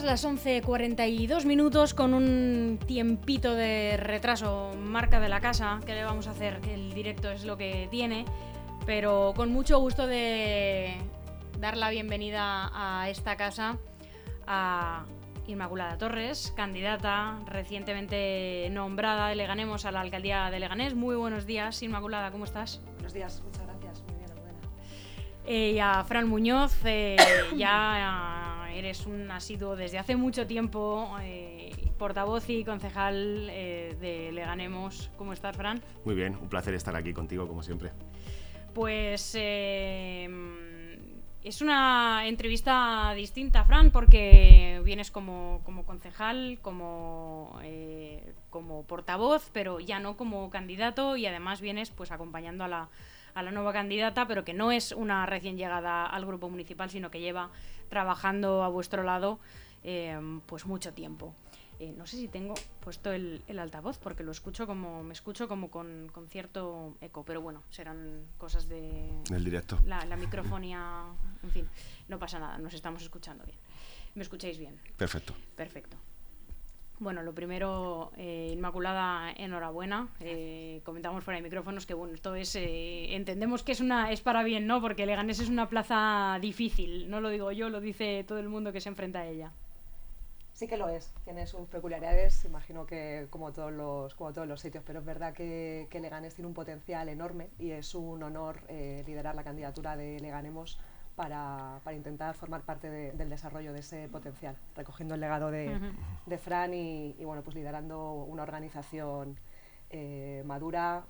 las 11.42 minutos con un tiempito de retraso, marca de la casa, ¿qué le vamos a hacer? El directo es lo que tiene, pero con mucho gusto de dar la bienvenida a esta casa a Inmaculada Torres, candidata recientemente nombrada de Leganemos a la alcaldía de Leganés. Muy buenos días, Inmaculada, ¿cómo estás? Buenos días, muchas gracias, muy bien, buena. Eh, y a Fran Muñoz, eh, ya eres un asiduo desde hace mucho tiempo, eh, portavoz y concejal eh, de Leganemos. ¿Cómo estás, Fran? Muy bien, un placer estar aquí contigo, como siempre. Pues eh, es una entrevista distinta, Fran, porque vienes como, como concejal, como, como portavoz, pero ya no como candidato y además vienes pues acompañando a la a la nueva candidata, pero que no es una recién llegada al grupo municipal, sino que lleva trabajando a vuestro lado eh, pues mucho tiempo. Eh, no sé si tengo puesto el, altavoz porque lo escucho como me escucho como con, cierto eco, pero bueno, serán cosas de el directo. La, la microfonía, en fin, no pasa nada, nos estamos escuchando bien. ¿Me escucháis bien? Perfecto. Perfecto. Bueno, lo primero, eh, Inmaculada, enhorabuena. Eh, comentamos fuera de micrófonos que bueno, esto es, eh, entendemos que es una, es para bien, ¿no? Porque Leganés es una plaza difícil. No lo digo yo, lo dice todo el mundo que se enfrenta a ella. Sí que lo es, tiene sus peculiaridades, imagino que como todos los, como todos los sitios, pero es verdad que, que Leganés tiene un potencial enorme y es un honor liderar la candidatura de Leganemos para, para intentar formar parte del desarrollo de ese potencial, recogiendo el legado de, de Fran y, y, bueno, pues liderando una organización eh, madura,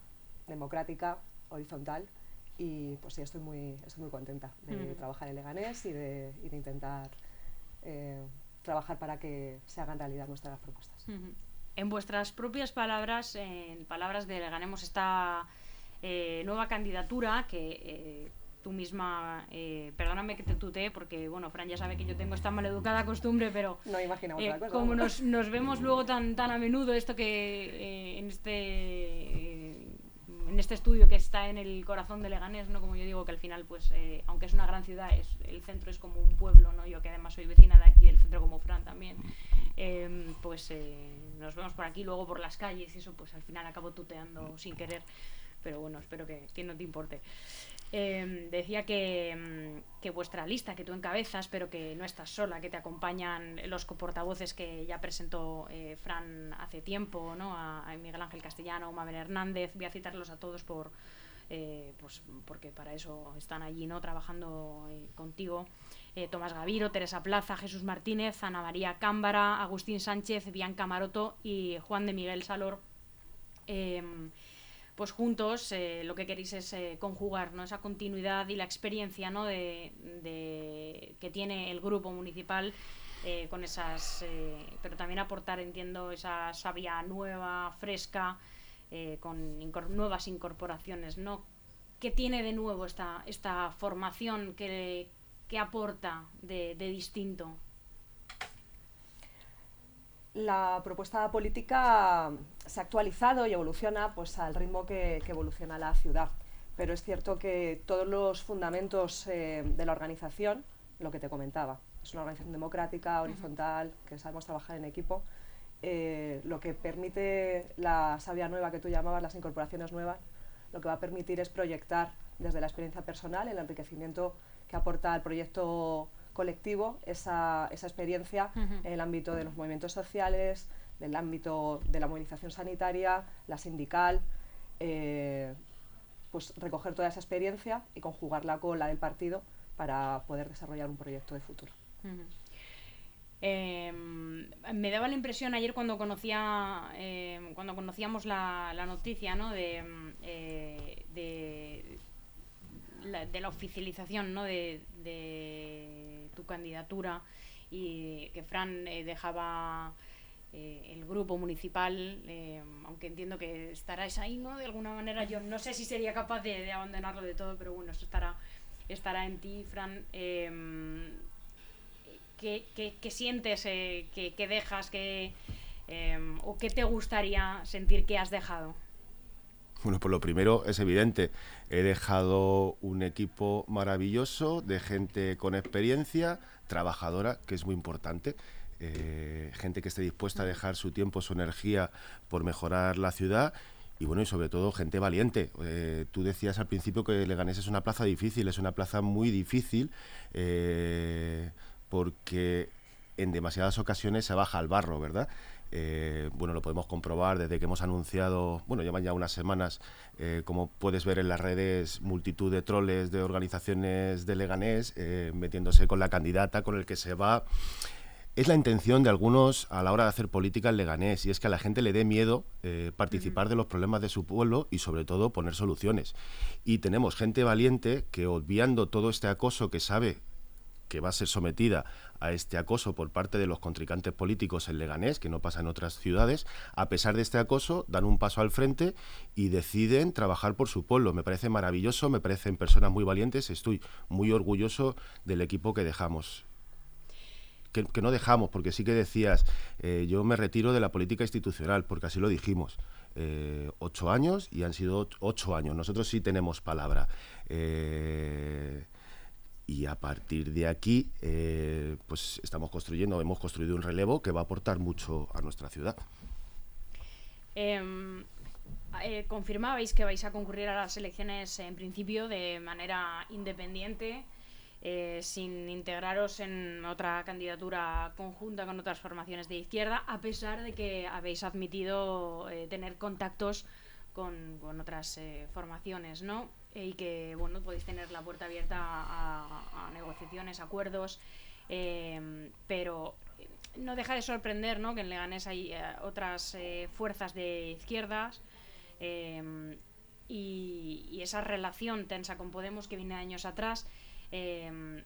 democrática, horizontal. Y pues sí, estoy muy, estoy muy contenta de trabajar en Leganés y de, y de intentar eh, trabajar para que se hagan realidad nuestras propuestas. En vuestras propias palabras, en palabras de Leganemos, esta eh, nueva candidatura que tú misma, eh, perdóname que te tutee, porque bueno, Fran ya sabe que yo tengo esta maleducada costumbre, pero no imaginamos eh, como nos, nos, vemos luego tan, tan a menudo, esto que eh, en este en este estudio que está en el corazón de Leganés, ¿no? como yo digo, que al final, pues, aunque es una gran ciudad, es, el centro es como un pueblo, ¿no? yo que además soy vecina de aquí del centro como Fran también, pues nos vemos por aquí, luego por las calles y eso, pues al final acabo tuteando sin querer, pero bueno, espero que, que no te importe. Em, decía que, que, vuestra lista, que tú encabezas, pero que no estás sola, que te acompañan los portavoces que ya presentó eh, Fran hace tiempo, ¿no? A, Miguel Ángel Castellano, Mabel Hernández, voy a citarlos a todos por, eh, pues porque para eso están allí, ¿no? Trabajando eh, contigo. Tomás Gaviro, Teresa Plaza, Jesús Martínez, Ana María Cámbara, Agustín Sánchez, Bianca Maroto y Juan de Miguel Salor. Pues juntos eh, lo que queréis es eh, conjugar ¿no? esa continuidad y la experiencia ¿no? de, que tiene el grupo municipal eh, con esas pero también aportar entiendo esa savia nueva fresca con nuevas incorporaciones no qué tiene de nuevo esta esta formación que, que aporta de distinto la propuesta política se ha actualizado y evoluciona pues, al ritmo que, evoluciona la ciudad. Pero es cierto que todos los fundamentos eh, de la organización, lo que te comentaba, es una organización democrática, horizontal, que sabemos trabajar en equipo, eh, lo que permite la savia nueva que tú llamabas, las incorporaciones nuevas, lo que va a permitir es proyectar desde la experiencia personal el enriquecimiento que aporta el proyecto colectivo esa, esa experiencia en el ámbito de los movimientos sociales, del ámbito de la movilización sanitaria, la sindical, eh, pues recoger toda esa experiencia y conjugarla con la del partido para poder desarrollar un proyecto de futuro. Em, me daba la impresión ayer cuando conocía em, cuando conocíamos la, noticia ¿no? de, em, eh, de, la, oficialización ¿no? de tu candidatura y que Fran eh, dejaba eh, el grupo municipal, eh, aunque entiendo que estarás ahí, ¿no? De alguna manera yo no sé si sería capaz de, abandonarlo de todo, pero bueno, eso estará, estará en ti, Fran. Em, ¿qué, qué, sientes que, que, dejas que, em, o qué te gustaría sentir que has dejado? Bueno, pues lo primero es evidente. He dejado un equipo maravilloso de gente con experiencia, trabajadora, que es muy importante. Eh, gente que esté dispuesta a dejar su tiempo, su energía por mejorar la ciudad y bueno, y sobre todo gente valiente. Eh, tú decías al principio que Leganés es una plaza difícil, es una plaza muy difícil eh, porque en demasiadas ocasiones se baja al barro, ¿verdad? Eh, bueno, lo podemos comprobar desde que hemos anunciado, bueno, llevan ya unas semanas, eh, como puedes ver en las redes, multitud de troles de organizaciones de Leganés eh, metiéndose con la candidata, con el que se va. Es la intención de algunos a la hora de hacer política en Leganés y es que a la gente le dé miedo participar de los problemas de su pueblo y sobre todo poner soluciones. Y tenemos gente valiente que obviando todo este acoso que sabe que va a ser sometida a este acoso por parte de los contrincantes políticos en Leganés, que no pasa en otras ciudades, a pesar de este acoso, dan un paso al frente y deciden trabajar por su pueblo. Me parece maravilloso, me parecen personas muy valientes, estoy muy orgulloso del equipo que dejamos. Que, no dejamos, porque sí que decías, eh, yo me retiro de la política institucional, porque así lo dijimos. Eh, ocho años y han sido ocho años. Nosotros sí tenemos palabra. Eh, y a partir de aquí eh, pues estamos construyendo, hemos construido un relevo que va a aportar mucho a nuestra ciudad. Em, eh, confirmabais que vais a concurrir a las elecciones en principio de manera independiente, eh, sin integraros en otra candidatura conjunta con otras formaciones de izquierda, a pesar de que habéis admitido tener contactos con, con otras formaciones, ¿no? Y que bueno podéis tener la puerta abierta a, negociaciones, acuerdos, em, pero no deja de sorprender ¿no? que en Leganés hay eh, otras eh, fuerzas de izquierdas em, y, esa relación tensa con Podemos que viene años atrás. Em,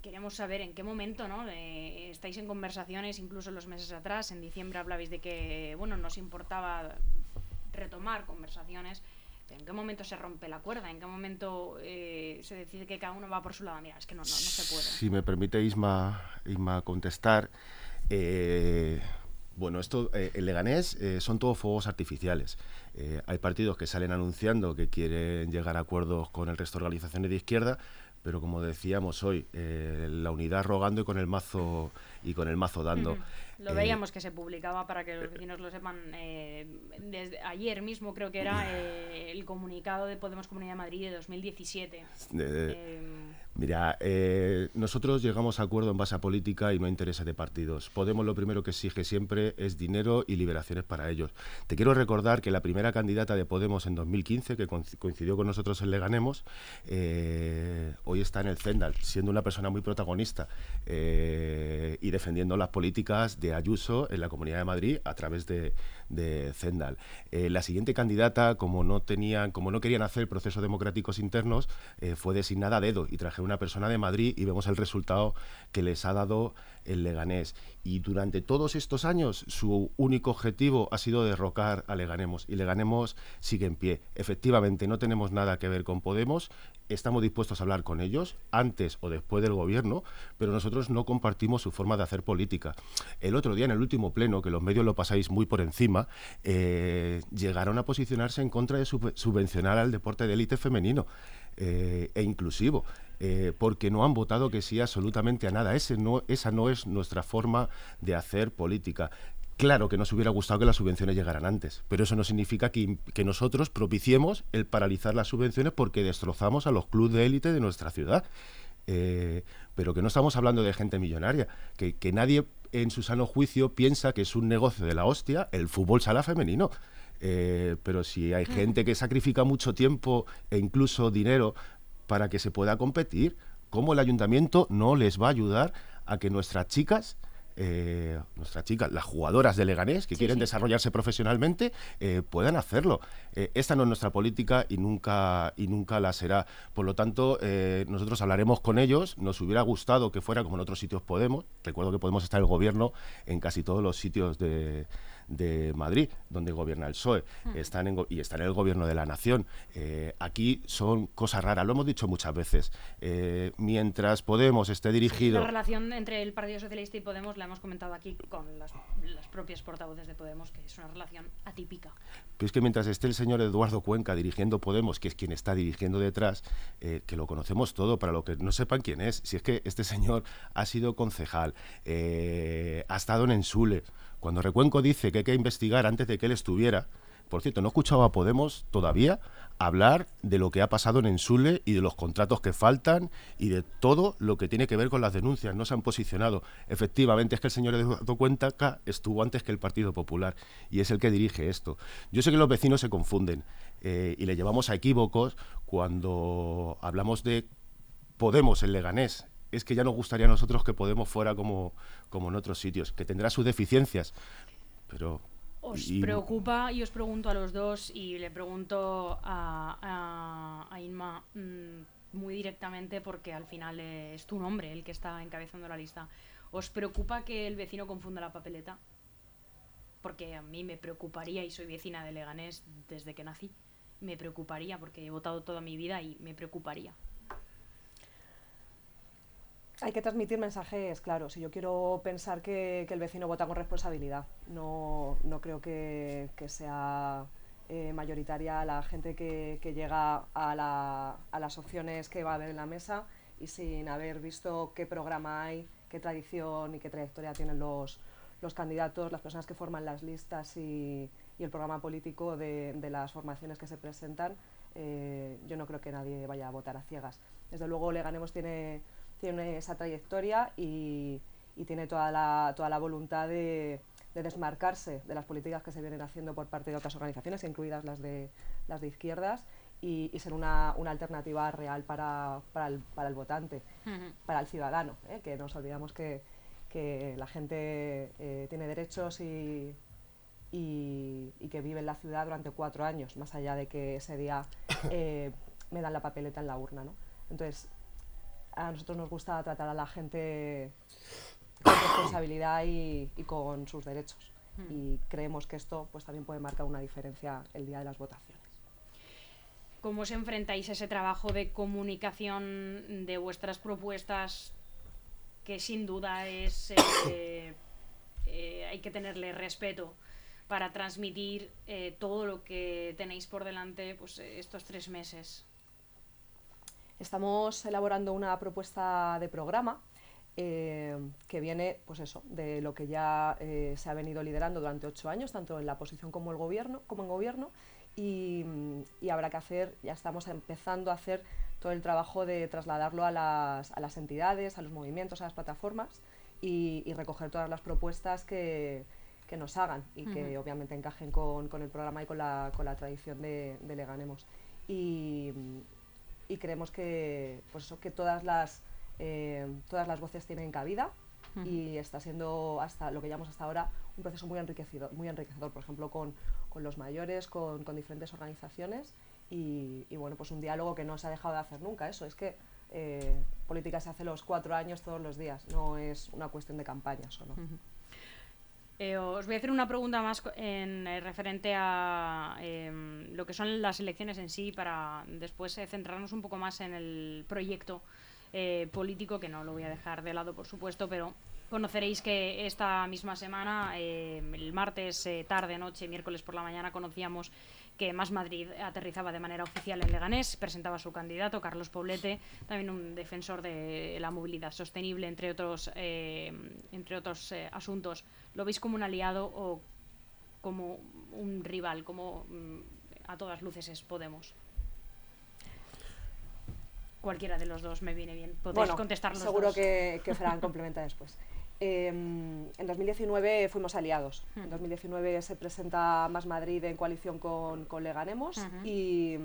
queremos saber en qué momento ¿no? estáis en conversaciones, incluso los meses atrás, en diciembre hablabais de que bueno, nos importaba retomar conversaciones ¿En qué momento se rompe la cuerda? ¿En qué momento eh, se decide que cada uno va por su lado? Mira, es que no, no, se puede. Si me permite, Isma, Isma contestar. Eh, bueno, esto, eh, el Leganés son todos fuegos artificiales. hay partidos que salen anunciando que quieren llegar a acuerdos con el resto de organizaciones de izquierda, pero como decíamos hoy, la unidad rogando y con el mazo y con el mazo dando. Lo eh, veíamos que se publicaba para que los vecinos lo sepan. Eh, desde ayer mismo creo que era eh, el comunicado de Podemos Comunidad de Madrid de 2017. Mira, nosotros llegamos a acuerdo en base a política y no a intereses de partidos. Podemos lo primero que exige siempre es dinero y liberaciones para ellos. Te quiero recordar que la primera candidata de Podemos en 2015, que coincidió con nosotros en Leganemos, hoy está en el Zendal, siendo una persona muy protagonista y defendiendo las políticas de Ayuso en la Comunidad de Madrid a través de, de Zendal. Eh, la siguiente candidata, como no tenían, como no querían hacer procesos democráticos internos, eh, fue designada a dedo y traje una persona de Madrid y vemos el resultado que les ha dado el Leganés. Y durante todos estos años su único objetivo ha sido derrocar a Leganemos y Leganemos sigue en pie. Efectivamente, no tenemos nada que ver con Podemos, estamos dispuestos a hablar con ellos antes o después del gobierno, pero nosotros no compartimos su forma de hacer política. El otro día, en el último pleno, que los medios lo pasáis muy por encima, eh, llegaron a posicionarse en contra de subvencionar al deporte de élite femenino eh, e inclusivo. Eh, porque no han votado que sí absolutamente a nada. Ese no, esa no es nuestra forma de hacer política. Claro que nos hubiera gustado que las subvenciones llegaran antes, pero eso no significa que, nosotros propiciemos el paralizar las subvenciones porque destrozamos a los clubes de élite de nuestra ciudad. pero que no estamos hablando de gente millonaria, que, que nadie en su sano juicio piensa que es un negocio de la hostia el fútbol sala femenino. Eh, pero si hay gente que sacrifica mucho tiempo e incluso dinero para que se pueda competir, ¿cómo el ayuntamiento no les va a ayudar a que nuestras chicas eh, nuestras chicas, las jugadoras de Leganés que quieren desarrollarse profesionalmente, eh, puedan hacerlo. Eh, esta no es nuestra política y nunca, y nunca la será. Por lo tanto, nosotros hablaremos con ellos. Nos hubiera gustado que fuera como en otros sitios Podemos. Recuerdo que Podemos estar el gobierno en casi todos los sitios de, de Madrid, donde gobierna el PSOE, están en, y están en el gobierno de la nación. Eh, aquí son cosas raras, lo hemos dicho muchas veces. Eh, mientras Podemos esté dirigido... La relación entre el Partido Socialista y Podemos la hemos comentado aquí con las, propias portavoces de Podemos, que es una relación atípica. Pero es que mientras esté el señor Eduardo Cuenca dirigiendo Podemos, que es quien está dirigiendo detrás, eh, que lo conocemos todo, para lo que no sepan quién es, si es que este señor ha sido concejal, ha estado en Ensule, cuando Recuenco dice que hay que investigar antes de que él estuviera, por cierto, no he escuchado a Podemos todavía hablar de lo que ha pasado en Ensule y de los contratos que faltan y de todo lo que tiene que ver con las denuncias. No se han posicionado. Efectivamente, es que el señor Eduardo Cuentaca estuvo antes que el Partido Popular y es el que dirige esto. Yo sé que los vecinos se confunden eh, y le llevamos a equívocos cuando hablamos de Podemos en Leganés es que ya nos gustaría a nosotros que Podemos fuera como, como en otros sitios, que tendrá sus deficiencias, pero... ¿Os preocupa, y os pregunto a los dos, y le pregunto a, a, Inma mm, muy directamente, porque al final es tu nombre el que está encabezando la lista, ¿os preocupa que el vecino confunda la papeleta? Porque a mí me preocuparía, y soy vecina de Leganés desde que nací, me preocuparía, porque he votado toda mi vida y me preocuparía. Hay que transmitir mensajes claros y yo quiero pensar que, el vecino vota con responsabilidad. No, no creo que, sea eh, mayoritaria la gente que, llega a, la, a, las opciones que va a haber en la mesa y sin haber visto qué programa hay, qué tradición y qué trayectoria tienen los, los candidatos, las personas que forman las listas y, y el programa político de, de, las formaciones que se presentan. Eh, yo no creo que nadie vaya a votar a ciegas. Desde luego, Leganemos tiene tiene esa trayectoria y, tiene toda la, toda la voluntad de, desmarcarse de las políticas que se vienen haciendo por parte de otras organizaciones, incluidas las de, las de izquierdas, y, ser una, alternativa real para, el, votante, para el ciudadano, ¿eh? que nos olvidamos que, la gente eh, tiene derechos y, que vive en la ciudad durante cuatro años, más allá de que ese día eh, me dan la papeleta en la urna. ¿no? Entonces, a nosotros nos gusta tratar a la gente con responsabilidad y, con sus derechos. Hmm. Y creemos que esto pues, también puede marcar una diferencia el día de las votaciones. ¿Cómo os enfrentáis a ese trabajo de comunicación de vuestras propuestas que sin duda es eh, eh, hay que tenerle respeto para transmitir eh, todo lo que tenéis por delante pues, estos tres meses? Estamos elaborando una propuesta de programa eh, que viene, pues eso, de lo que ya eh, se ha venido liderando durante ocho años, tanto en la oposición como el gobierno, como en gobierno, y, habrá que hacer, ya estamos empezando a hacer todo el trabajo de trasladarlo a las, entidades, a los movimientos, a las plataformas y, recoger todas las propuestas que, nos hagan y que obviamente encajen con, el programa y con la, tradición de, de Leganemos. Y, y creemos que, pues eso, que todas, las, eh, todas las voces tienen cabida y está siendo hasta lo que llamamos hasta ahora un proceso muy enriquecedor, muy enriquecedor por ejemplo, con, con los mayores, con, con diferentes organizaciones y, y, bueno, pues un diálogo que no se ha dejado de hacer nunca. Eso es que eh, política se hace los cuatro años todos los días, no es una cuestión de campaña solo. Eh, os voy a hacer una pregunta más en eh, referente a em, lo que son las elecciones en sí, para después eh, centrarnos un poco más en el proyecto político, que no lo voy a dejar de lado, por supuesto, pero conoceréis que esta misma semana, em, el martes, tarde, noche, miércoles por la mañana, conocíamos que Más Madrid aterrizaba de manera oficial en Leganés, presentaba su candidato, Carlos Poblete, también un defensor de la movilidad sostenible, entre otros, eh, entre otros eh, asuntos. ¿Lo veis como un aliado o como un rival, como mm, a todas luces es Podemos? Cualquiera de los dos me viene bien. Podéis contestar los seguro que, que Fran complementa después. Em, en 2019 fuimos aliados. En 2019 se presenta Más Madrid en coalición con, con Leganemos y,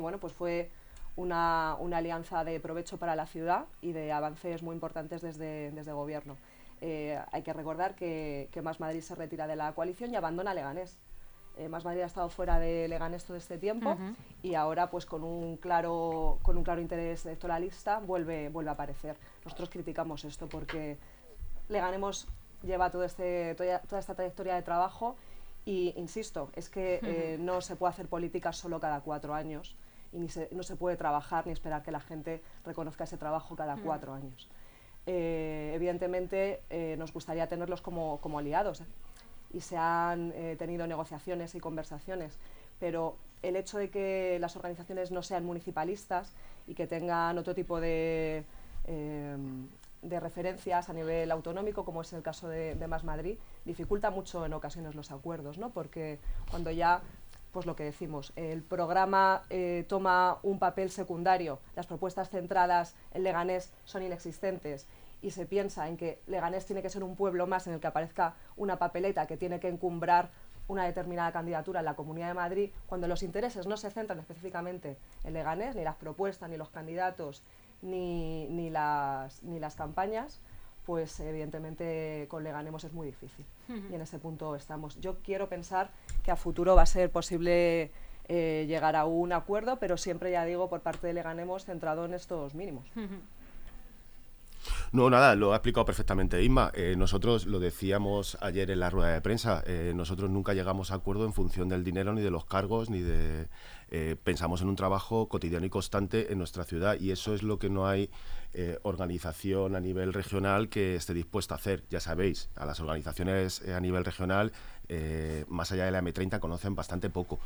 bueno, pues fue una, alianza de provecho para la ciudad y de avances muy importantes desde, desde gobierno. Eh, hay que recordar que, Más Madrid se retira de la coalición y abandona Leganés. Eh, Más Madrid ha estado fuera de Leganés todo este tiempo y ahora pues con un claro, con un claro interés electoralista vuelve, vuelve a aparecer. Nosotros criticamos esto porque Leganemos lleva todo este, toda, esta trayectoria de trabajo. Y insisto, es que eh, no se puede hacer política solo cada cuatro años y ni no se puede trabajar ni esperar que la gente reconozca ese trabajo cada cuatro años. Eh, evidentemente eh, nos gustaría tenerlos como, como aliados y se han tenido negociaciones y conversaciones, pero el hecho de que las organizaciones no sean municipalistas y que tengan otro tipo de, de referencias a nivel autonómico, como es el caso de, Más Madrid, dificulta mucho en ocasiones los acuerdos, ¿no? porque cuando ya, pues lo que decimos, el programa eh, toma un papel secundario, las propuestas centradas en Leganés son inexistentes y se piensa en que Leganés tiene que ser un pueblo más en el que aparezca una papeleta que tiene que encumbrar una determinada candidatura en la Comunidad de Madrid, cuando los intereses no se centran específicamente en Leganés, ni las propuestas, ni los candidatos, ni, ni, las, ni las campañas, pues evidentemente con Leganemos es muy difícil. Y en ese punto estamos. Yo quiero pensar que a futuro va a ser posible eh, llegar a un acuerdo, pero siempre, ya digo, por parte de Leganemos centrado en estos mínimos. No, nada, lo ha explicado perfectamente Isma. Eh, nosotros lo decíamos ayer en la rueda de prensa, eh, nosotros nunca llegamos a acuerdo en función del dinero, ni de los cargos, ni de... Eh, pensamos en un trabajo cotidiano y constante en nuestra ciudad y eso es lo que no hay organización a nivel regional que esté dispuesta a hacer. Ya sabéis, a las organizaciones a nivel regional, más allá de la M30, conocen bastante poco.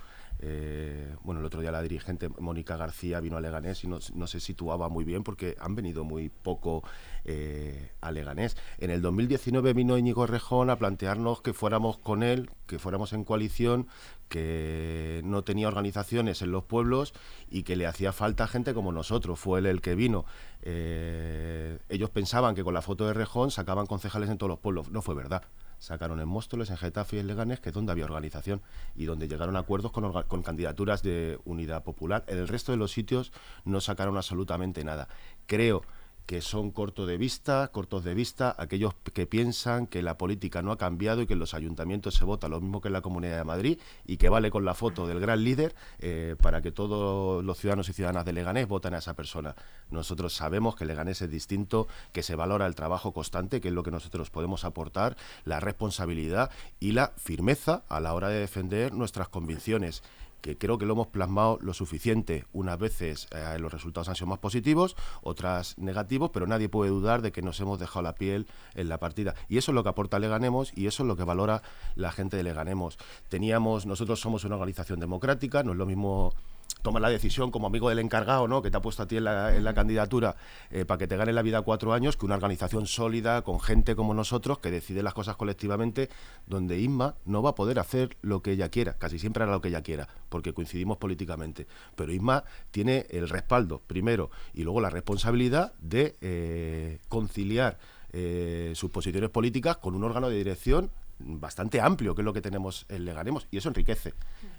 Bueno, el otro día la dirigente Mónica García vino a Leganés y no, se situaba muy bien porque han venido muy poco eh, a Leganés. En el 2019 vino Íñigo Rejón a plantearnos que fuéramos con él, que fuéramos en coalición, que no tenía organizaciones en los pueblos y que le hacía falta gente como nosotros. Fue él el que vino. Eh, ellos pensaban que con la foto de Rejón sacaban concejales en todos los pueblos. No fue verdad sacaron en Móstoles, en Getafe y en Leganés, que es donde había organización y donde llegaron a acuerdos con, con candidaturas de unidad popular. En el resto de los sitios no sacaron absolutamente nada. Creo que son cortos de vista, cortos de vista, aquellos que piensan que la política no ha cambiado y que en los ayuntamientos se vota lo mismo que en la Comunidad de Madrid y que vale con la foto del gran líder eh, para que todos los ciudadanos y ciudadanas de Leganés voten a esa persona. Nosotros sabemos que Leganés es distinto, que se valora el trabajo constante, que es lo que nosotros podemos aportar, la responsabilidad y la firmeza a la hora de defender nuestras convicciones que creo que lo hemos plasmado lo suficiente. Unas veces eh, los resultados han sido más positivos, otras negativos, pero nadie puede dudar de que nos hemos dejado la piel en la partida. Y eso es lo que aporta Leganemos y eso es lo que valora la gente de Leganemos. Teníamos, nosotros somos una organización democrática, no es lo mismo tomas la decisión como amigo del encargado, ¿no? que te ha puesto a ti en la, candidatura eh, para que te gane la vida cuatro años, que una organización sólida, con gente como nosotros, que decide las cosas colectivamente, donde Isma no va a poder hacer lo que ella quiera, casi siempre hará lo que ella quiera, porque coincidimos políticamente. Pero Isma tiene el respaldo, primero, y luego la responsabilidad de eh, conciliar eh, sus posiciones políticas con un órgano de dirección bastante amplio, que es lo que tenemos en Leganemos, y eso enriquece.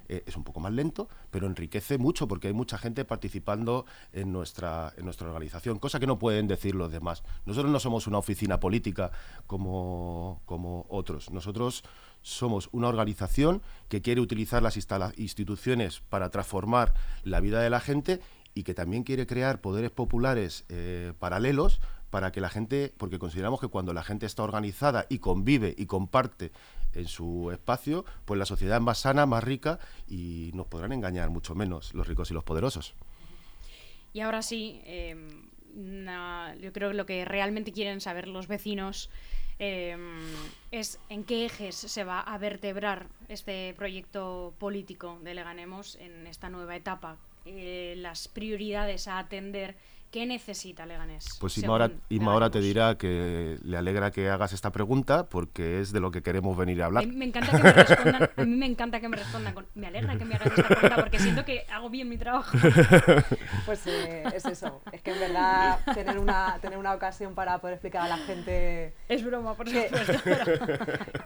Eh, es un poco más lento, pero enriquece mucho porque hay mucha gente participando en nuestra, en nuestra organización, cosa que no pueden decir los demás. Nosotros no somos una oficina política como, como otros. Nosotros somos una organización que quiere utilizar las instituciones para transformar la vida de la gente y que también quiere crear poderes populares eh, paralelos para que la gente, porque consideramos que cuando la gente está organizada y convive y comparte en su espacio, pues la sociedad es más sana, más rica y nos podrán engañar mucho menos los ricos y los poderosos. Y ahora sí, em, yo creo que lo que realmente quieren saber los vecinos em, es en qué ejes se va a vertebrar este proyecto político de Leganemos en esta nueva etapa, eh, las prioridades a atender ¿Qué necesita Leganés? Pues Isma ahora, te dirá que le alegra que hagas esta pregunta porque es de lo que queremos venir a hablar. Me, encanta que me respondan, a mí me encanta que me respondan con, me alegra que me hagas esta pregunta porque siento que hago bien mi trabajo. Pues eh, es eso, es que en verdad tener una, tener una ocasión para poder explicar a la gente... Es broma, por supuesto.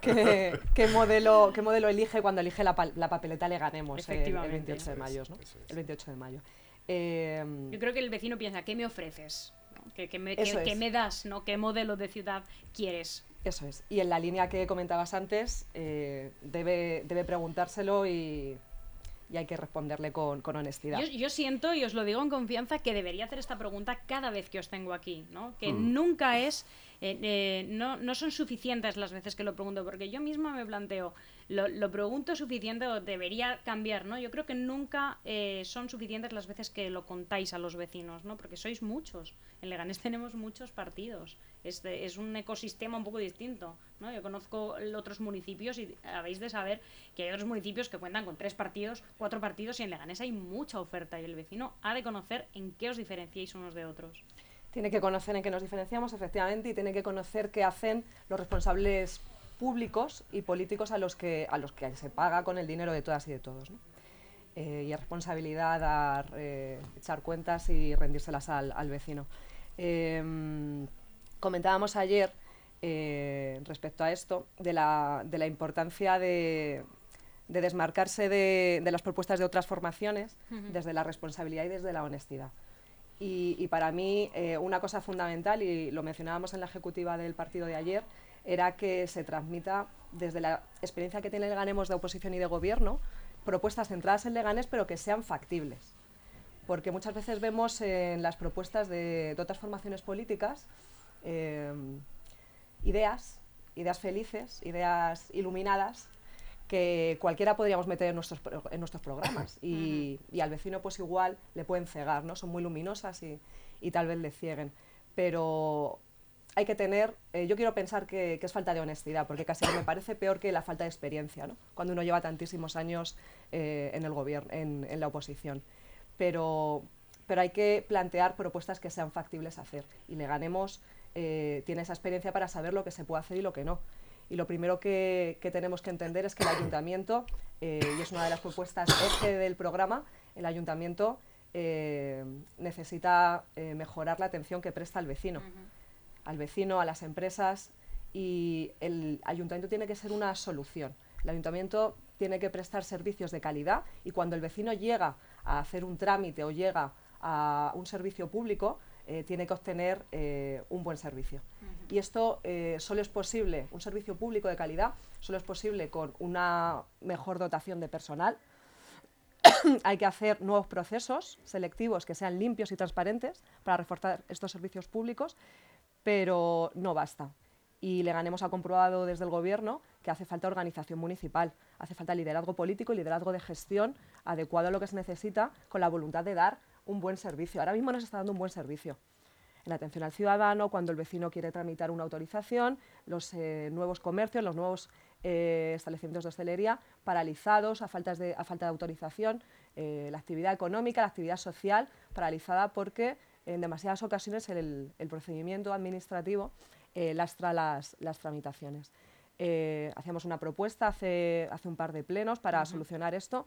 qué, modelo, ¿Qué modelo elige cuando elige la, la papeleta Leganemos el, el 28 de mayo, ¿no? El 28 de mayo. Em, Yo creo que el vecino piensa, ¿qué me ofreces? ¿Qué, me, me, das? ¿no? ¿Qué modelo de ciudad quieres? Eso es. Y en la línea que comentabas antes, eh, debe, debe preguntárselo y, y hay que responderle con, con honestidad. Yo, siento, y os lo digo en confianza, que debería hacer esta pregunta cada vez que os tengo aquí, ¿no? Que mm. nunca es, eh, eh, no, no son suficientes las veces que lo pregunto, porque yo misma me planteo, lo, pregunto suficiente o debería cambiar, ¿no? Yo creo que nunca eh, son suficientes las veces que lo contáis a los vecinos, ¿no? Porque sois muchos. En Leganés tenemos muchos partidos. Es, es un ecosistema un poco distinto, ¿no? Yo conozco otros municipios y habéis de saber que hay otros municipios que cuentan con tres partidos, cuatro partidos y en Leganés hay mucha oferta y el vecino ha de conocer en qué os diferenciáis unos de otros. Tiene que conocer en qué nos diferenciamos, efectivamente, y tiene que conocer qué hacen los responsables públicos y políticos a los que, a los que se paga con el dinero de todas y de todos. Eh, y es responsabilidad dar, eh, echar cuentas y rendírselas al, al vecino. Em, comentábamos ayer eh, respecto a esto de la, de la importancia de, de desmarcarse de, de, las propuestas de otras formaciones desde la responsabilidad y desde la honestidad. Y, y para mí una cosa fundamental, y lo mencionábamos en la ejecutiva del partido de ayer, era que se transmita desde la experiencia que tiene el Ganemos de oposición y de gobierno, propuestas centradas en Leganés, pero que sean factibles. Porque muchas veces vemos en las propuestas de, otras formaciones políticas eh, ideas, ideas felices, ideas iluminadas, que cualquiera podríamos meter en nuestros, en nuestros programas. Y, y, al vecino pues igual le pueden cegar, ¿no? Son muy luminosas y, y tal vez le cieguen. Pero hay que tener, eh, yo quiero pensar que, es falta de honestidad, porque casi me parece peor que la falta de experiencia, ¿no? cuando uno lleva tantísimos años eh, en el gobierno, en, la oposición. Pero, pero hay que plantear propuestas que sean factibles a hacer. Y le ganemos, eh, tiene esa experiencia para saber lo que se puede hacer y lo que no. Y lo primero que, tenemos que entender es que el ayuntamiento, y es una de las propuestas eje del programa, el ayuntamiento necesita mejorar la atención que presta al vecino al vecino, a las empresas y el ayuntamiento tiene que ser una solución. El ayuntamiento tiene que prestar servicios de calidad y cuando el vecino llega a hacer un trámite o llega a un servicio público, eh, tiene que obtener eh, un buen servicio. Y esto eh, solo es posible, un servicio público de calidad, solo es posible con una mejor dotación de personal. Hay que hacer nuevos procesos selectivos que sean limpios y transparentes para reforzar estos servicios públicos pero no basta. Y Leganemos ha comprobado desde el Gobierno que hace falta organización municipal, hace falta liderazgo político y liderazgo de gestión adecuado a lo que se necesita con la voluntad de dar un buen servicio. Ahora mismo nos está dando un buen servicio. En atención al ciudadano, cuando el vecino quiere tramitar una autorización, los eh, nuevos comercios, los nuevos eh, establecimientos de hostelería paralizados a, de, a falta de autorización, eh, la actividad económica, la actividad social paralizada porque en demasiadas ocasiones el, procedimiento administrativo eh, lastra las, tramitaciones. Eh, hacíamos una propuesta hace, hace un par de plenos para solucionar esto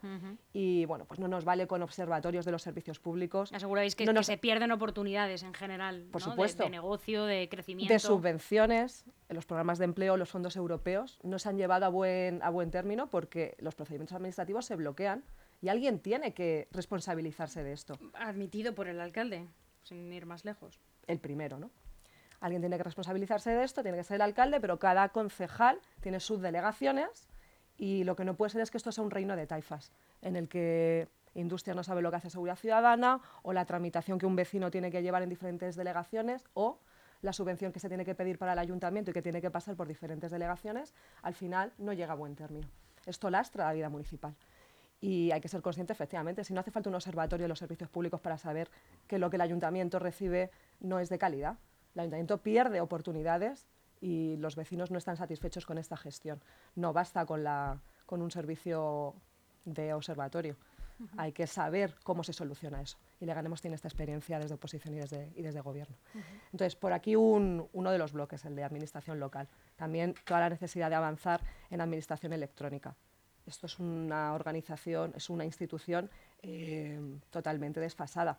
y bueno, pues no nos vale con observatorios de los servicios públicos. Aseguráis que, no se pierden oportunidades en general, por supuesto, de, negocio, de crecimiento. De subvenciones, los programas de empleo, los fondos europeos no se han llevado a buen, a buen término porque los procedimientos administrativos se bloquean y alguien tiene que responsabilizarse de esto. Admitido por el alcalde sin ir más lejos. El primero, ¿no? Alguien tiene que responsabilizarse de esto, tiene que ser el alcalde, pero cada concejal tiene sus delegaciones y lo que no puede ser es que esto sea un reino de taifas, en el que industria no sabe lo que hace seguridad ciudadana o la tramitación que un vecino tiene que llevar en diferentes delegaciones o la subvención que se tiene que pedir para el ayuntamiento y que tiene que pasar por diferentes delegaciones, al final no llega a buen término. Esto lastra la vida municipal. Y hay que ser consciente, efectivamente, si no hace falta un observatorio de los servicios públicos para saber que lo que el ayuntamiento recibe no es de calidad. El ayuntamiento pierde oportunidades y los vecinos no están satisfechos con esta gestión. No basta con, la, con un servicio de observatorio. Hay que saber cómo se soluciona eso. Y Leganemos tiene esta experiencia desde oposición y desde, y desde gobierno. Entonces, por aquí un, uno de los bloques, el de administración local. También toda la necesidad de avanzar en administración electrónica. Esto es una organización, es una institución eh, totalmente desfasada.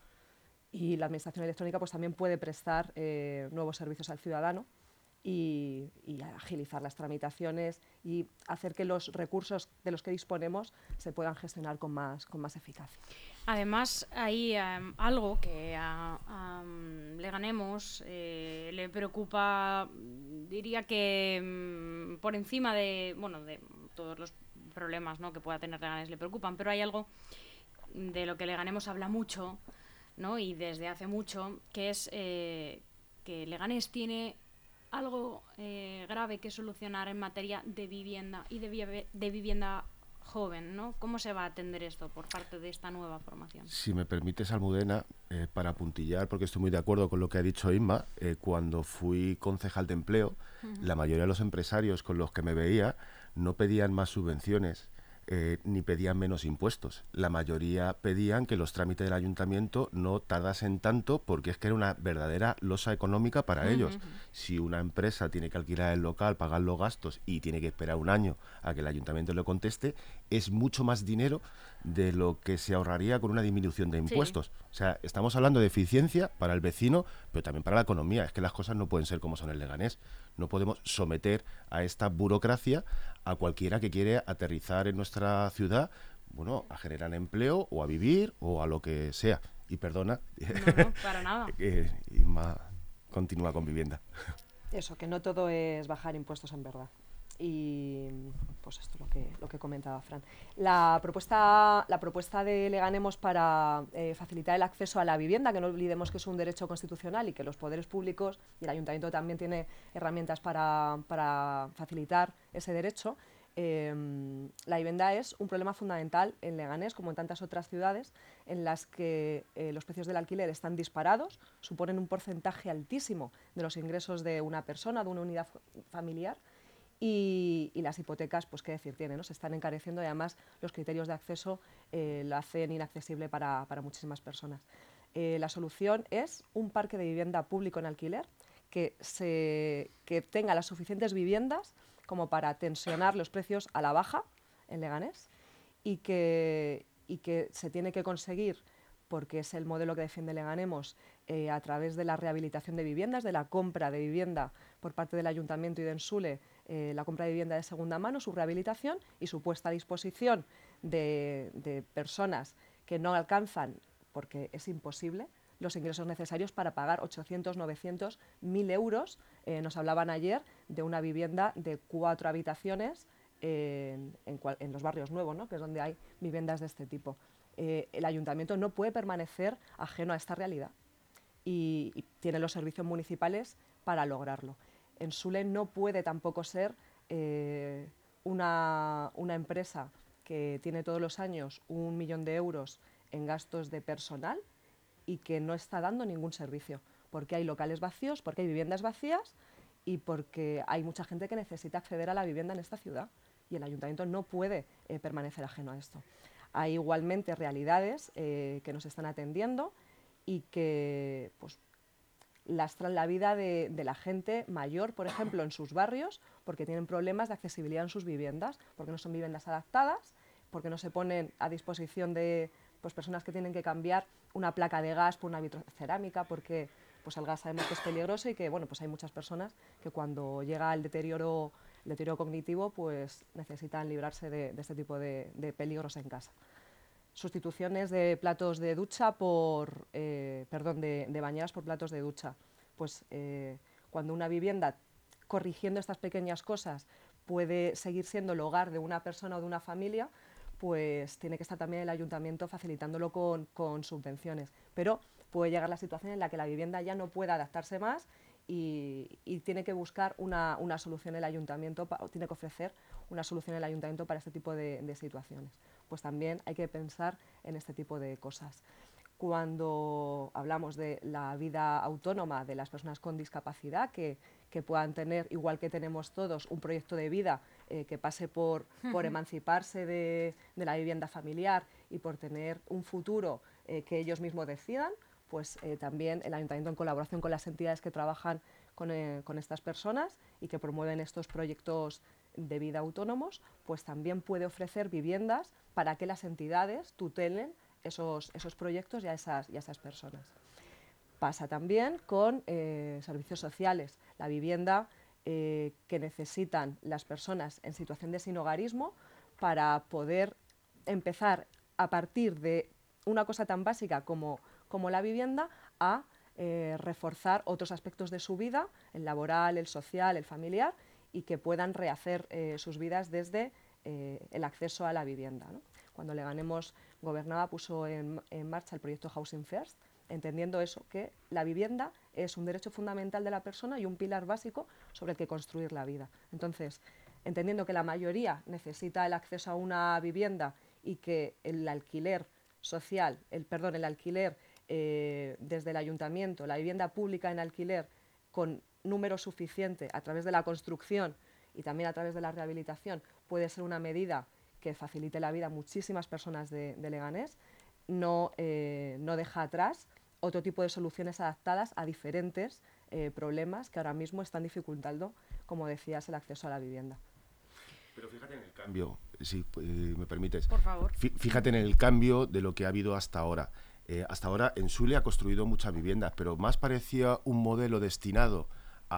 Y la Administración Electrónica pues, también puede prestar eh, nuevos servicios al ciudadano y, agilizar las tramitaciones y hacer que los recursos de los que disponemos se puedan gestionar con más, con más eficacia. Además, hay em, algo que a, Le Ganemos eh, le preocupa, diría que em, por encima de, bueno, de todos los problemas ¿no? que pueda tener Leganés le preocupan, pero hay algo de lo que Leganemos habla mucho, ¿no? y desde hace mucho, que es eh, que Leganés tiene algo eh, grave que solucionar en materia de vivienda y de, de vivienda joven, ¿no? ¿Cómo se va a atender esto por parte de esta nueva formación? Si me permites, Almudena, eh, para puntillar, porque estoy muy de acuerdo con lo que ha dicho Inma, eh, cuando fui concejal de empleo, la mayoría de los empresarios con los que me veía no pedían más subvenciones, eh, ni pedían menos impuestos. La mayoría pedían que los trámites del ayuntamiento no tardasen tanto porque es que era una verdadera losa económica para ellos. Si una empresa tiene que alquilar el local, pagar los gastos y tiene que esperar un año a que el ayuntamiento le conteste, es mucho más dinero de lo que se ahorraría con una disminución de impuestos. O sea, estamos hablando de eficiencia para el vecino, pero también para la economía. Es que las cosas no pueden ser como son en Leganés. No podemos someter a esta burocracia a cualquiera que quiere aterrizar en nuestra ciudad, bueno, a generar empleo o a vivir o a lo que sea. Y perdona. No, para nada. y más continúa con vivienda. Eso, que no todo es bajar impuestos en verdad. Y pues esto es lo que, lo que comentaba Fran. La propuesta, la propuesta de Leganemos para eh, facilitar el acceso a la vivienda, que no olvidemos que es un derecho constitucional y que los poderes públicos y el ayuntamiento también tiene herramientas para, para facilitar ese derecho, em, la vivienda es un problema fundamental en Leganés, como en tantas otras ciudades, en las que eh, los precios del alquiler están disparados, suponen un porcentaje altísimo de los ingresos de una persona, de una unidad familiar, y, las hipotecas, pues qué decir tiene, ¿no? se están encareciendo y además los criterios de acceso eh, lo hacen inaccesible para, muchísimas personas. Eh, la solución es un parque de vivienda público en alquiler que, se, que tenga las suficientes viviendas como para tensionar los precios a la baja en Leganés y que, y que se tiene que conseguir porque es el modelo que defiende Leganemos, eh, a través de la rehabilitación de viviendas, de la compra de vivienda por parte del Ayuntamiento y de Ensule, eh, la compra de vivienda de segunda mano, su rehabilitación y su puesta a disposición de, personas que no alcanzan, porque es imposible, los ingresos necesarios para pagar 800, 900, 1000 euros. Eh, nos hablaban ayer de una vivienda de cuatro habitaciones en, los barrios nuevos, ¿no? que es donde hay viviendas de este tipo. Eh, el ayuntamiento no puede permanecer ajeno a esta realidad y, tiene los servicios municipales para lograrlo. En Sule no puede tampoco ser eh, una, empresa que tiene todos los años un millón de euros en gastos de personal y que no está dando ningún servicio, porque hay locales vacíos, porque hay viviendas vacías y porque hay mucha gente que necesita acceder a la vivienda en esta ciudad y el ayuntamiento no puede eh, permanecer ajeno a esto. Hay igualmente realidades eh, que nos están atendiendo y que pues, lastran la vida de, la gente mayor, por ejemplo, en sus barrios, porque tienen problemas de accesibilidad en sus viviendas, porque no son viviendas adaptadas, porque no se ponen a disposición de pues, personas que tienen que cambiar una placa de gas por una vitrocerámica, porque pues, el gas sabemos que es peligroso y que bueno, pues hay muchas personas que cuando llega el deterioro el deterioro cognitivo, pues necesitan librarse de, este tipo de, peligros en casa. Sustituciones de platos de ducha por, eh, perdón, de, bañeras por platos de ducha. Pues eh, cuando una vivienda, corrigiendo estas pequeñas cosas, puede seguir siendo el hogar de una persona o de una familia, pues tiene que estar también el ayuntamiento facilitándolo con, con subvenciones. Pero puede llegar la situación en la que la vivienda ya no pueda adaptarse más y, tiene que buscar una, solución el ayuntamiento, tiene que ofrecer una solución el ayuntamiento para este tipo de, situaciones. Pues también hay que pensar en este tipo de cosas. Cuando hablamos de la vida autónoma de las personas con discapacidad, que, puedan tener, igual que tenemos todos, un proyecto de vida eh, que pase por, emanciparse de, la vivienda familiar y por tener un futuro eh, que ellos mismos decidan, pues eh, también el ayuntamiento en colaboración con las entidades que trabajan eh, con, estas personas y que promueven estos proyectos de vida autónomos, pues también puede ofrecer viviendas para que las entidades tutelen esos, esos proyectos y a esas, y esas personas. Pasa también con eh, servicios sociales, la vivienda que necesitan las personas en situación de sinogarismo para poder empezar a partir de una cosa tan básica como como la vivienda a eh, reforzar otros aspectos de su vida, el laboral, el social, el familiar, y que puedan rehacer eh, sus vidas desde eh, el acceso a la vivienda. Cuando Leganemos gobernaba, puso en, marcha el proyecto Housing First, entendiendo eso, que la vivienda es un derecho fundamental de la persona y un pilar básico sobre el que construir la vida. Entonces, entendiendo que la mayoría necesita el acceso a una vivienda y que el alquiler social, el perdón, el alquiler eh, desde el ayuntamiento, la vivienda pública en alquiler con número suficiente a través de la construcción y también a través de la rehabilitación puede ser una medida que facilite la vida a muchísimas personas de, Leganés, no, eh, no deja atrás otro tipo de soluciones adaptadas a diferentes eh, problemas que ahora mismo están dificultando, como decías, el acceso a la vivienda. Pero fíjate en el cambio, si eh, me permites. Por favor. Fíjate en el cambio de lo que ha habido hasta ahora. Eh, hasta ahora en Sule ha construido muchas viviendas, pero más parecía un modelo destinado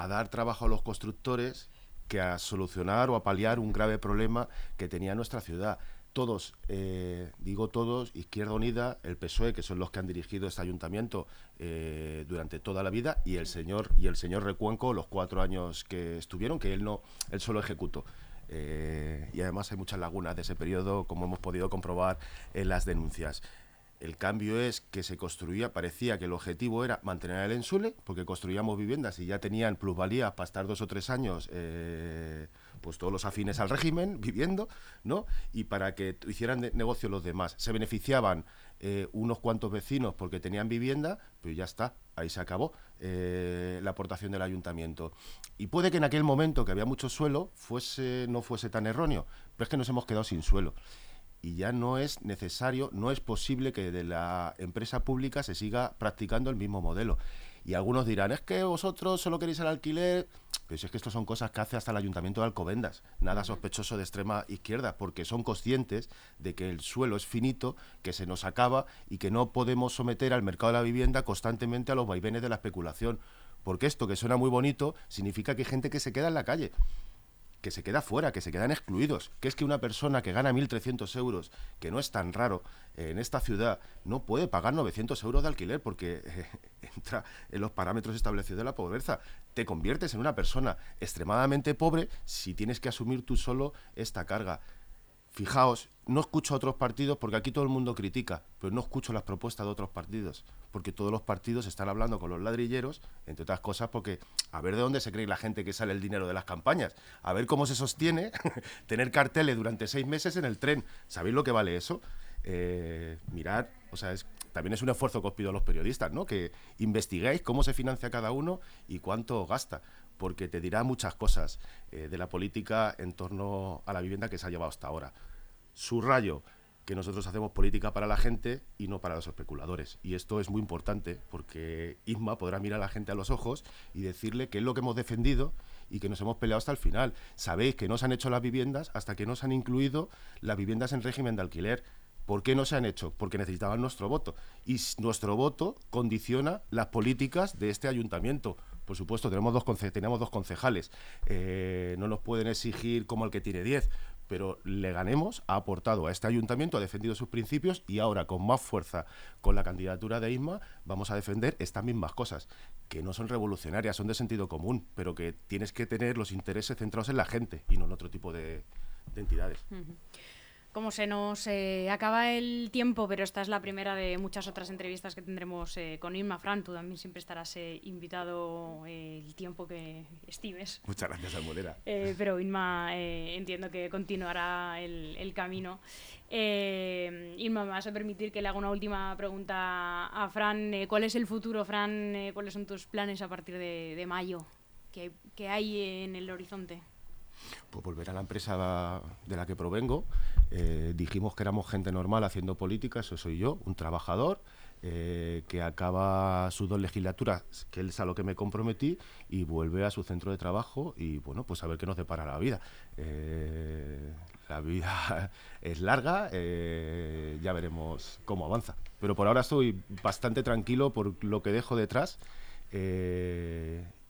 a dar trabajo a los constructores que a solucionar o a paliar un grave problema que tenía nuestra ciudad. Todos, eh, digo todos, Izquierda Unida, el PSOE, que son los que han dirigido este ayuntamiento durante toda la vida, y el señor y el señor Recuenco, los cuatro años que estuvieron, que él no, él solo ejecutó. Eh, y además hay muchas lagunas de ese periodo, como hemos podido comprobar en las denuncias. El cambio es que se construía, parecía que el objetivo era mantener el ensule, porque construíamos viviendas y ya tenían plusvalía para estar dos o tres años, eh, pues todos los afines al régimen viviendo, ¿no? Y para que hicieran negocio los demás. Se beneficiaban eh, unos cuantos vecinos porque tenían vivienda, pero ya está, ahí se acabó eh, la aportación del ayuntamiento. Y puede que en aquel momento que había mucho suelo fuese, no fuese tan erróneo, pero es que nos hemos quedado sin suelo y ya no es necesario, no es posible que de la empresa pública se siga practicando el mismo modelo. Y algunos dirán, es que vosotros solo queréis el alquiler, pero si es que esto son cosas que hace hasta el Ayuntamiento de Alcobendas, nada sospechoso de extrema izquierda, porque son conscientes de que el suelo es finito, que se nos acaba y que no podemos someter al mercado de la vivienda constantemente a los vaivenes de la especulación. Porque esto que suena muy bonito significa que hay gente que se queda en la calle que se queda fuera, que se quedan excluidos, que es que una persona que gana 1.300 euros, que no es tan raro eh, en esta ciudad, no puede pagar 900 euros de alquiler porque eh, entra en los parámetros establecidos de la pobreza. Te conviertes en una persona extremadamente pobre si tienes que asumir tú solo esta carga. Fijaos, no escucho a otros partidos porque aquí todo el mundo critica, pero no escucho las propuestas de otros partidos, porque todos los partidos están hablando con los ladrilleros, entre otras cosas porque a ver de dónde se cree la gente que sale el dinero de las campañas, a ver cómo se sostiene tener carteles durante seis meses en el tren. ¿Sabéis lo que vale eso? Eh, mirad, o sea, también es un esfuerzo que os pido a los periodistas, ¿no? Que investiguéis cómo se financia cada uno y cuánto gasta, porque te dirá muchas cosas eh, de la política en torno a la vivienda que se ha llevado hasta ahora. Subrayo que nosotros hacemos política para la gente y no para los especuladores. Y esto es muy importante porque Isma podrá mirar a la gente a los ojos y decirle que es lo que hemos defendido y que nos hemos peleado hasta el final. Sabéis que no se han hecho las viviendas hasta que no se han incluido las viviendas en régimen de alquiler. ¿Por qué no se han hecho? Porque necesitaban nuestro voto. Y nuestro voto condiciona las políticas de este ayuntamiento. Por supuesto, tenemos dos, tenemos dos concejales. Eh, no nos pueden exigir como el que tiene diez, pero Leganemos ha aportado a este ayuntamiento, ha defendido sus principios y ahora con más fuerza con la candidatura de Isma vamos a defender estas mismas cosas, que no son revolucionarias, son de sentido común, pero que tienes que tener los intereses centrados en la gente y no en otro tipo de, entidades. Como se nos eh, acaba el tiempo, pero esta es la primera de muchas otras entrevistas que tendremos eh, con Inma Fran. Tú también siempre estarás eh, invitado el tiempo que estimes. Muchas gracias, Almudena. pero Inma entiendo que continuará el, el camino. Inma, me vas a permitir que le haga una última pregunta a Fran. ¿Cuál es el futuro, Fran? ¿Cuáles son tus planes a partir de, de mayo? ¿Qué, ¿Qué hay en el horizonte? pues volver a la empresa de la que provengo. Eh, dijimos que éramos gente normal haciendo política, eso soy yo, un trabajador. Eh, que acaba sus dos legislaturas, que es a lo que me comprometí, y vuelve a su centro de trabajo y bueno, pues a ver qué nos depara la vida. Eh, la vida es larga, ya veremos cómo avanza. Pero por ahora estoy bastante tranquilo por lo que dejo detrás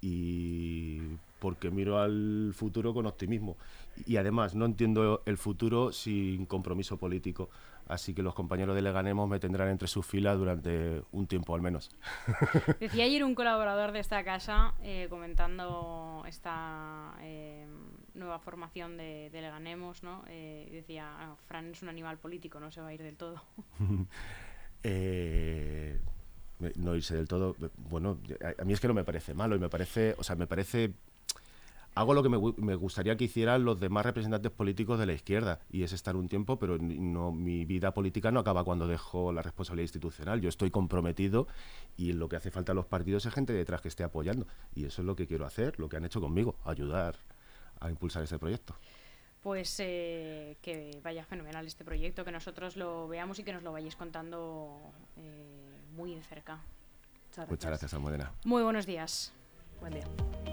y porque miro al futuro con optimismo. Y además no entiendo el futuro sin compromiso político. Así que los compañeros de Leganemos me tendrán entre sus filas durante un tiempo al menos. Decía ayer un colaborador de esta casa eh, comentando esta eh, nueva formación de, de Leganemos, ¿no? Eh, decía, ah, Fran es un animal político, no se va a ir del todo. no irse del todo, bueno, a, mí es que no me parece malo y me parece, o sea, me parece hago lo que me, me, gustaría que hicieran los demás representantes políticos de la izquierda, y es estar un tiempo, pero no, mi vida política no acaba cuando dejo la responsabilidad institucional. Yo estoy comprometido y lo que hace falta a los partidos es gente detrás que esté apoyando. Y eso es lo que quiero hacer, lo que han hecho conmigo, ayudar a impulsar este proyecto. Pues eh, que vaya fenomenal este proyecto, que nosotros lo veamos y que nos lo vayáis contando eh, muy de cerca. Muchas gracias, Muchas gracias Almudena. Muy buenos días. Buen día.